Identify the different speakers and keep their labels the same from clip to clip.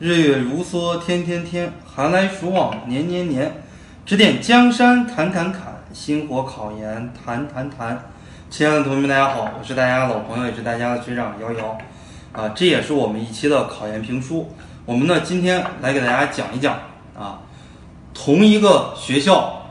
Speaker 1: 日月如梭，天天天；寒来暑往，年年年。指点江山，砍砍砍；星火考研，谈谈谈。亲爱的同学们，大家好，我是大家的老朋友，也是大家的学长瑶瑶。啊，这也是我们一期的考研评书。我们呢，今天来给大家讲一讲啊，同一个学校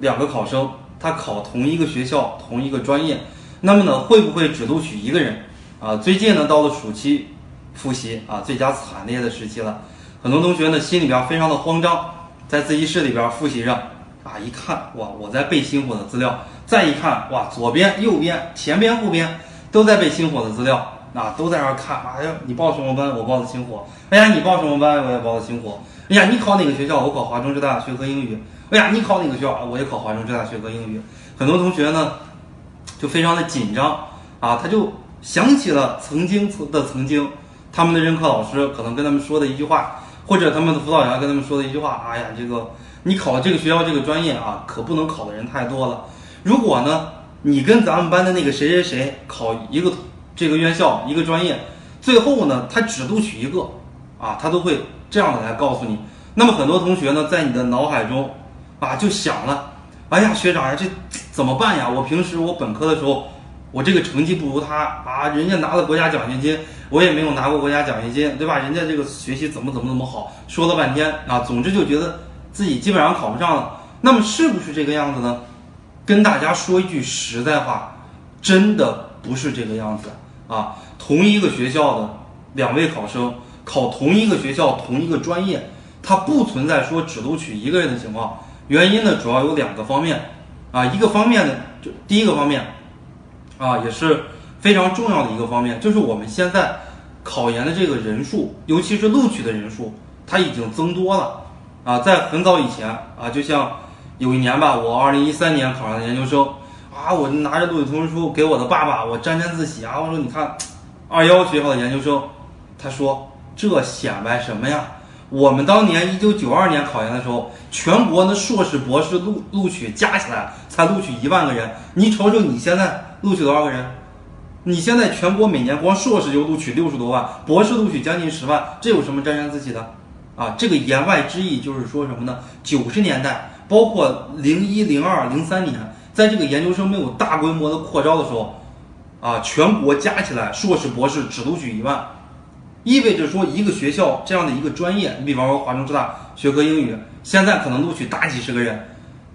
Speaker 1: 两个考生，他考同一个学校同一个专业，那么呢，会不会只录取一个人？啊，最近呢，到了暑期复习啊，最佳惨烈的时期了，很多同学呢心里边非常的慌张，在自习室里边复习着啊，一看哇，我在背星火的资料，再一看哇，左边、右边、前边、后边都在背星火的资料。啊，都在那看。哎呀，你报什么班？我报的星火。哎呀，你报什么班？我也报的星火。哎呀，你考哪个学校？我考华中师大学科英语。哎呀，你考哪个学校？我也考华中师大学科英语。很多同学呢，就非常的紧张啊，他就想起了曾经的曾经，他们的任课老师可能跟他们说的一句话，或者他们的辅导员跟他们说的一句话。哎呀，这个你考这个学校这个专业啊，可不能考的人太多了。如果呢，你跟咱们班的那个谁谁谁考一个。这个院校一个专业，最后呢，他只录取一个，啊，他都会这样的来告诉你。那么很多同学呢，在你的脑海中，啊，就想了，哎呀，学长呀，这怎么办呀？我平时我本科的时候，我这个成绩不如他啊，人家拿了国家奖学金，我也没有拿过国家奖学金，对吧？人家这个学习怎么怎么怎么好，说了半天啊，总之就觉得自己基本上考不上了。那么是不是这个样子呢？跟大家说一句实在话，真的不是这个样子。啊，同一个学校的两位考生考同一个学校同一个专业，它不存在说只录取一个人的情况。原因呢，主要有两个方面。啊，一个方面呢，就第一个方面，啊，也是非常重要的一个方面，就是我们现在考研的这个人数，尤其是录取的人数，它已经增多了。啊，在很早以前，啊，就像有一年吧，我二零一三年考上的研究生。啊！我拿着录取通知书给我的爸爸，我沾沾自喜啊！我说你看，二幺学校的研究生，他说这显摆什么呀？我们当年一九九二年考研的时候，全国的硕士、博士录录取加起来才录取一万个人。你瞅瞅你现在录取多少个人？你现在全国每年光硕士就录取六十多万，博士录取将近十万，这有什么沾沾自喜的？啊，这个言外之意就是说什么呢？九十年代，包括零一、零二、零三年。在这个研究生没有大规模的扩招的时候，啊，全国加起来硕士博士只录取一万，意味着说一个学校这样的一个专业，你比方说华中师大学科英语，现在可能录取大几十个人，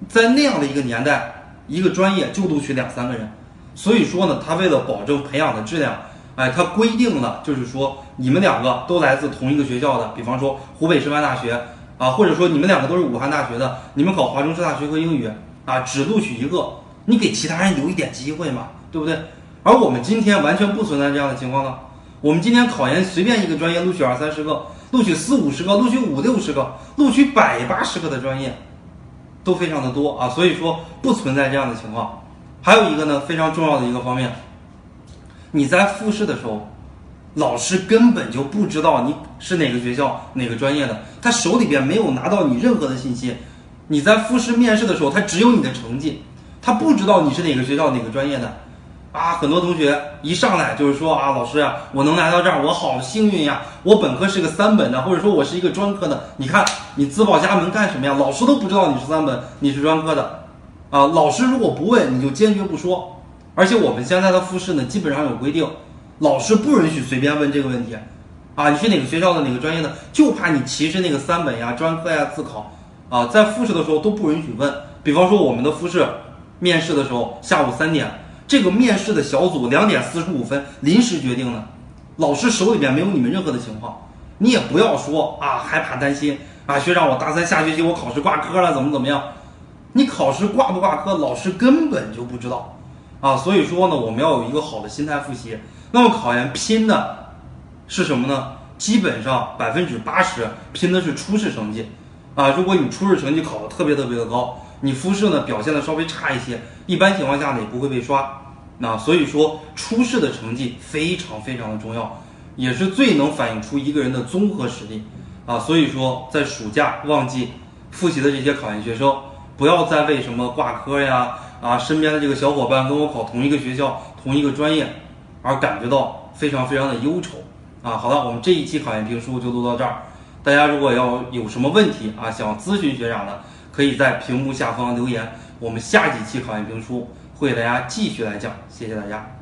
Speaker 1: 在那样的一个年代，一个专业就录取两三个人，所以说呢，他为了保证培养的质量，哎，他规定了就是说你们两个都来自同一个学校的，比方说湖北师范大学啊，或者说你们两个都是武汉大学的，你们考华中师大学科英语。啊，只录取一个，你给其他人留一点机会嘛，对不对？而我们今天完全不存在这样的情况呢。我们今天考研随便一个专业录取二三十个，录取四五十个，录取五六十个，录取百八十个的专业，都非常的多啊。所以说不存在这样的情况。还有一个呢，非常重要的一个方面，你在复试的时候，老师根本就不知道你是哪个学校哪个专业的，他手里边没有拿到你任何的信息。你在复试面试的时候，他只有你的成绩，他不知道你是哪个学校哪个专业的，啊，很多同学一上来就是说啊，老师呀，我能来到这儿，我好幸运呀，我本科是个三本的，或者说我是一个专科的，你看你自报家门干什么呀？老师都不知道你是三本，你是专科的，啊，老师如果不问，你就坚决不说。而且我们现在的复试呢，基本上有规定，老师不允许随便问这个问题，啊，你是哪个学校的哪个专业的，就怕你歧视那个三本呀、专科呀、自考。啊，在复试的时候都不允许问。比方说，我们的复试面试的时候，下午三点，这个面试的小组两点四十五分临时决定的，老师手里边没有你们任何的情况，你也不要说啊，害怕担心啊，学长，我大三下学期我考试挂科了，怎么怎么样？你考试挂不挂科，老师根本就不知道啊。所以说呢，我们要有一个好的心态复习。那么考研拼的是什么呢？基本上百分之八十拼的是初试成绩。啊，如果你初试成绩考得特别特别的高，你复试呢表现的稍微差一些，一般情况下呢也不会被刷。那所以说初试的成绩非常非常的重要，也是最能反映出一个人的综合实力。啊，所以说在暑假旺季复习的这些考研学生，不要再为什么挂科呀，啊身边的这个小伙伴跟我考同一个学校同一个专业，而感觉到非常非常的忧愁。啊，好了，我们这一期考研评书就录到这儿。大家如果要有什么问题啊，想咨询学长的，可以在屏幕下方留言，我们下几期考研评书会给大家继续来讲，谢谢大家。